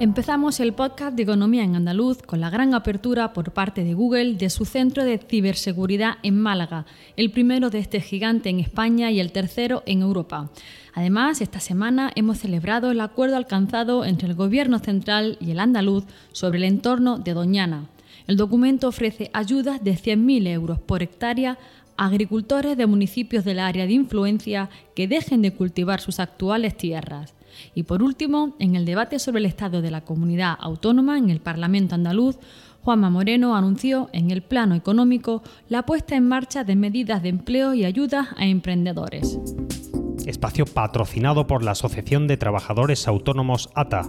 Empezamos el podcast de Economía en Andaluz con la gran apertura por parte de Google de su centro de ciberseguridad en Málaga, el primero de este gigante en España y el tercero en Europa. Además, esta semana hemos celebrado el acuerdo alcanzado entre el Gobierno central y el andaluz sobre el entorno de Doñana. El documento ofrece ayudas de 100.000 euros por hectárea a agricultores de municipios del área de influencia que dejen de cultivar sus actuales tierras. Y por último, en el debate sobre el estado de la comunidad autónoma en el Parlamento andaluz, Juanma Moreno anunció en el plano económico la puesta en marcha de medidas de empleo y ayudas a emprendedores. Espacio patrocinado por la Asociación de Trabajadores Autónomos ATA.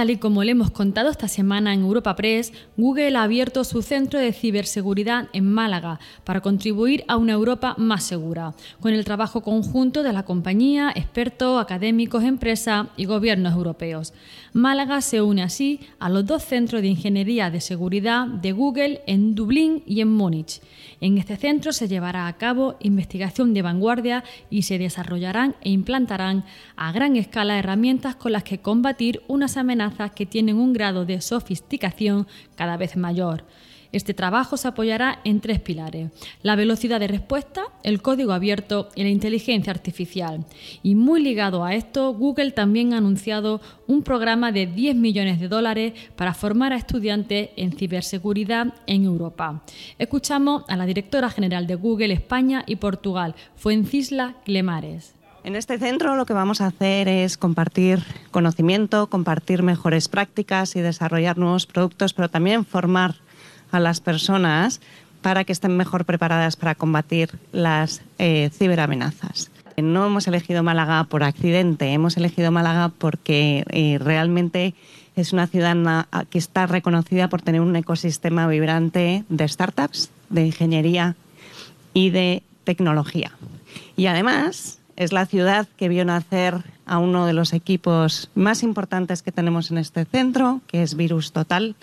Tal y como le hemos contado esta semana en Europa Press, Google ha abierto su centro de ciberseguridad en Málaga para contribuir a una Europa más segura, con el trabajo conjunto de la compañía, expertos, académicos, empresas y gobiernos europeos. Málaga se une así a los dos centros de ingeniería de seguridad de Google en Dublín y en Múnich. En este centro se llevará a cabo investigación de vanguardia y se desarrollarán e implantarán a gran escala herramientas con las que combatir unas amenazas que tienen un grado de sofisticación cada vez mayor. Este trabajo se apoyará en tres pilares, la velocidad de respuesta, el código abierto y la inteligencia artificial. Y muy ligado a esto, Google también ha anunciado un programa de 10 millones de dólares para formar a estudiantes en ciberseguridad en Europa. Escuchamos a la directora general de Google España y Portugal, Fuencisla Clemares. En este centro lo que vamos a hacer es compartir conocimiento, compartir mejores prácticas y desarrollar nuevos productos, pero también formar a las personas para que estén mejor preparadas para combatir las eh, ciberamenazas. No hemos elegido Málaga por accidente, hemos elegido Málaga porque eh, realmente es una ciudad que está reconocida por tener un ecosistema vibrante de startups, de ingeniería y de tecnología. Y además es la ciudad que vio nacer a uno de los equipos más importantes que tenemos en este centro, que es Virus Total,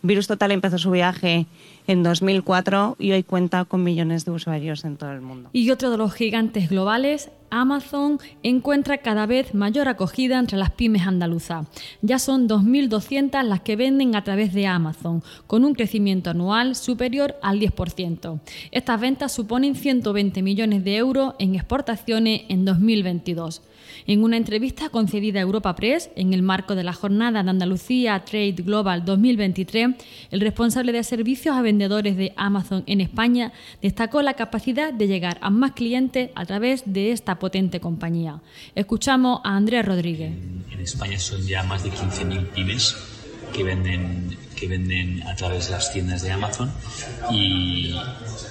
Virus Total empezó su viaje en 2004 y hoy cuenta con millones de usuarios en todo el mundo. Y otro de los gigantes globales, Amazon, encuentra cada vez mayor acogida entre las pymes andaluzas. Ya son 2.200 las que venden a través de Amazon, con un crecimiento anual superior al 10%. Estas ventas suponen 120 millones de euros en exportaciones en 2022. En una entrevista concedida a Europa Press en el marco de la jornada de Andalucía Trade Global 2023, el responsable de servicios a vendedores de Amazon en España destacó la capacidad de llegar a más clientes a través de esta potente compañía. Escuchamos a Andrés Rodríguez. En España son ya más de 15.000 pymes que venden, que venden a través de las tiendas de Amazon y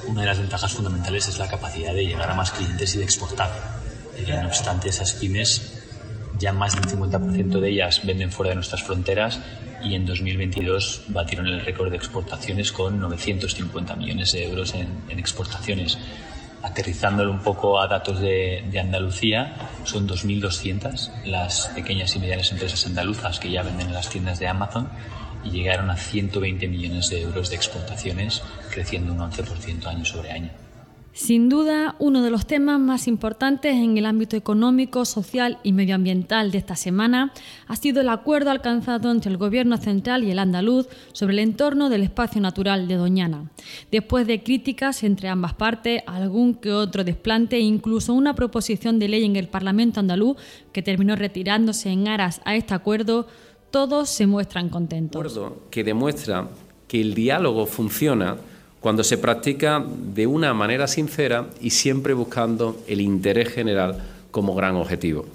una de las ventajas fundamentales es la capacidad de llegar a más clientes y de exportar no obstante, esas pymes, ya más del 50% de ellas venden fuera de nuestras fronteras y en 2022 batieron el récord de exportaciones con 950 millones de euros en, exportaciones. Aterrizándolo un poco a datos de, de Andalucía, son 2.200 las pequeñas y medianas empresas andaluzas que ya venden en las tiendas de Amazon y llegaron a 120 millones de euros de exportaciones, creciendo un 11% año sobre año. Sin duda, uno de los temas más importantes en el ámbito económico, social y medioambiental de esta semana ha sido el acuerdo alcanzado entre el Gobierno central y el andaluz sobre el entorno del espacio natural de Doñana. Después de críticas entre ambas partes, algún que otro desplante e incluso una proposición de ley en el Parlamento andaluz que terminó retirándose en aras a este acuerdo, todos se muestran contentos. Acuerdo que demuestra que el diálogo funciona cuando se practica de una manera sincera y siempre buscando el interés general como gran objetivo.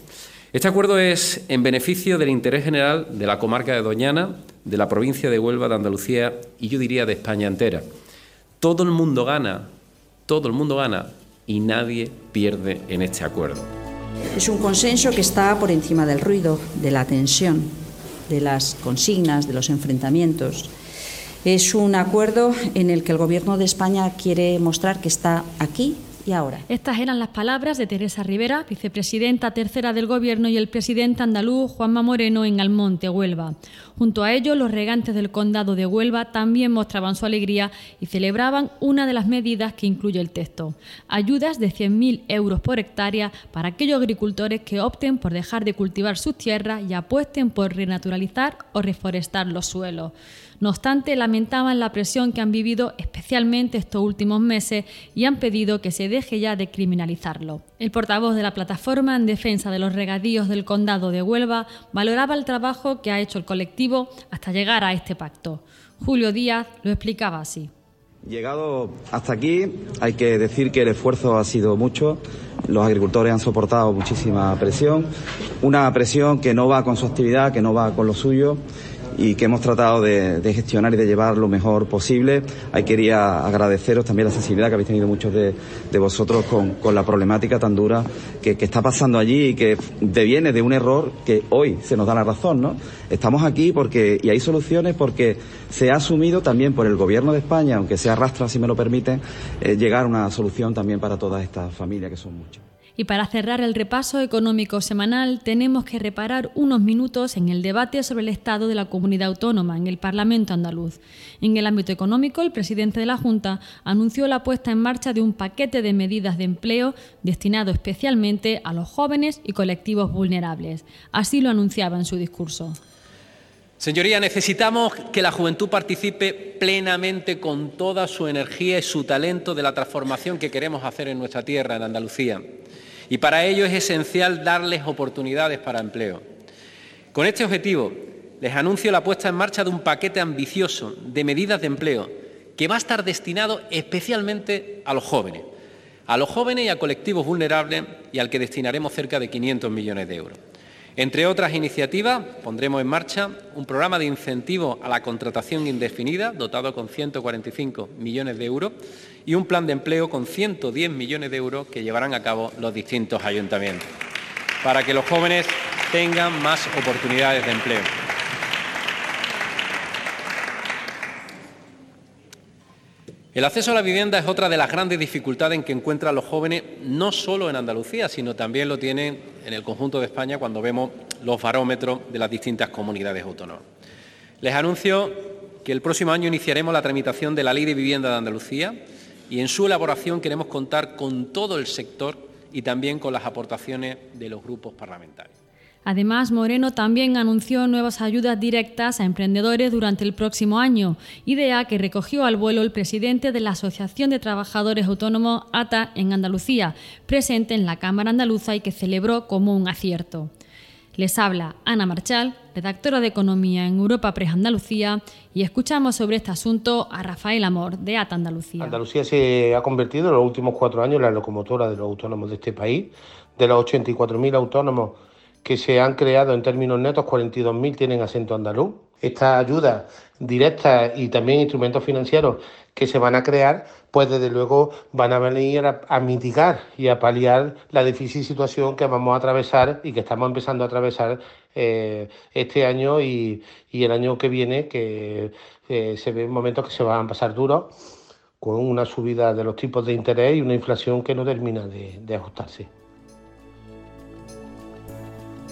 Este acuerdo es en beneficio del interés general de la comarca de Doñana, de la provincia de Huelva, de Andalucía y yo diría de España entera. Todo el mundo gana, todo el mundo gana y nadie pierde en este acuerdo. Es un consenso que está por encima del ruido, de la tensión, de las consignas, de los enfrentamientos es un acuerdo en el que el Gobierno de España quiere mostrar que está aquí y ahora. Estas eran las palabras de Teresa Rivera, vicepresidenta tercera del Gobierno, y el presidente andaluz Juanma Moreno en Almonte, Huelva. Junto a ellos, los regantes del condado de Huelva también mostraban su alegría y celebraban una de las medidas que incluye el texto. Ayudas de 100.000 euros por hectárea para aquellos agricultores que opten por dejar de cultivar sus tierras y apuesten por renaturalizar o reforestar los suelos. No obstante, lamentaban la presión que han vivido especialmente estos últimos meses y han pedido que se deje ya de criminalizarlo. El portavoz de la plataforma en defensa de los regadíos del condado de Huelva valoraba el trabajo que ha hecho el colectivo hasta llegar a este pacto. Julio Díaz lo explicaba así. Llegado hasta aquí, hay que decir que el esfuerzo ha sido mucho. Los agricultores han soportado muchísima presión, una presión que no va con su actividad, que no va con lo suyo y que hemos tratado de, gestionar y de llevar lo mejor posible. Ahí quería agradeceros también la sensibilidad que habéis tenido muchos de, vosotros con, la problemática tan dura que, está pasando allí y que deviene de un error que hoy se nos da la razón, ¿no? Estamos aquí porque, y hay soluciones porque se ha asumido también por el Gobierno de España, aunque se arrastra, si me lo permiten, eh, llegar a una solución también para todas estas familias que son muchas. Y para cerrar el repaso económico semanal, tenemos que reparar unos minutos en el debate sobre el estado de la comunidad autónoma en el Parlamento andaluz. En el ámbito económico, el presidente de la Junta anunció la puesta en marcha de un paquete de medidas de empleo destinado especialmente a los jóvenes y colectivos vulnerables. Así lo anunciaba en su discurso. Señoría, necesitamos que la juventud participe plenamente con toda su energía y su talento de la transformación que queremos hacer en nuestra tierra, en Andalucía y para ello es esencial darles oportunidades para empleo. Con este objetivo, les anuncio la puesta en marcha de un paquete ambicioso de medidas de empleo que va a estar destinado especialmente a los jóvenes, a los jóvenes y a colectivos vulnerables y al que destinaremos cerca de 500 millones de euros. Entre otras iniciativas, pondremos en marcha un programa de incentivo a la contratación indefinida, dotado con 145 millones de euros, y un plan de empleo con 110 millones de euros que llevarán a cabo los distintos ayuntamientos, para que los jóvenes tengan más oportunidades de empleo. El acceso a la vivienda es otra de las grandes dificultades en que encuentran los jóvenes, no solo en Andalucía, sino también lo tienen en el conjunto de España cuando vemos los barómetros de las distintas comunidades autónomas. Les anuncio que el próximo año iniciaremos la tramitación de la Ley de Vivienda de Andalucía y en su elaboración queremos contar con todo el sector y también con las aportaciones de los grupos parlamentarios. Además, Moreno también anunció nuevas ayudas directas a emprendedores durante el próximo año, idea que recogió al vuelo el presidente de la Asociación de Trabajadores Autónomos ATA en Andalucía, presente en la Cámara Andaluza y que celebró como un acierto. Les habla Ana Marchal, redactora de Economía en Europa Press Andalucía, y escuchamos sobre este asunto a Rafael Amor, de ATA Andalucía. Andalucía se ha convertido en los últimos cuatro años la locomotora de los autónomos de este país. De los 84.000 autónomos que se han creado en términos netos, 42.000 tienen acento andaluz. Estas ayudas directas y también instrumentos financieros que se van a crear, pues desde luego van a venir a, mitigar y a paliar la difícil situación que vamos a atravesar y que estamos empezando a atravesar eh, este año y, el año que viene, que eh, se ven momentos que se van a pasar duros con una subida de los tipos de interés y una inflación que no termina de ajustarse.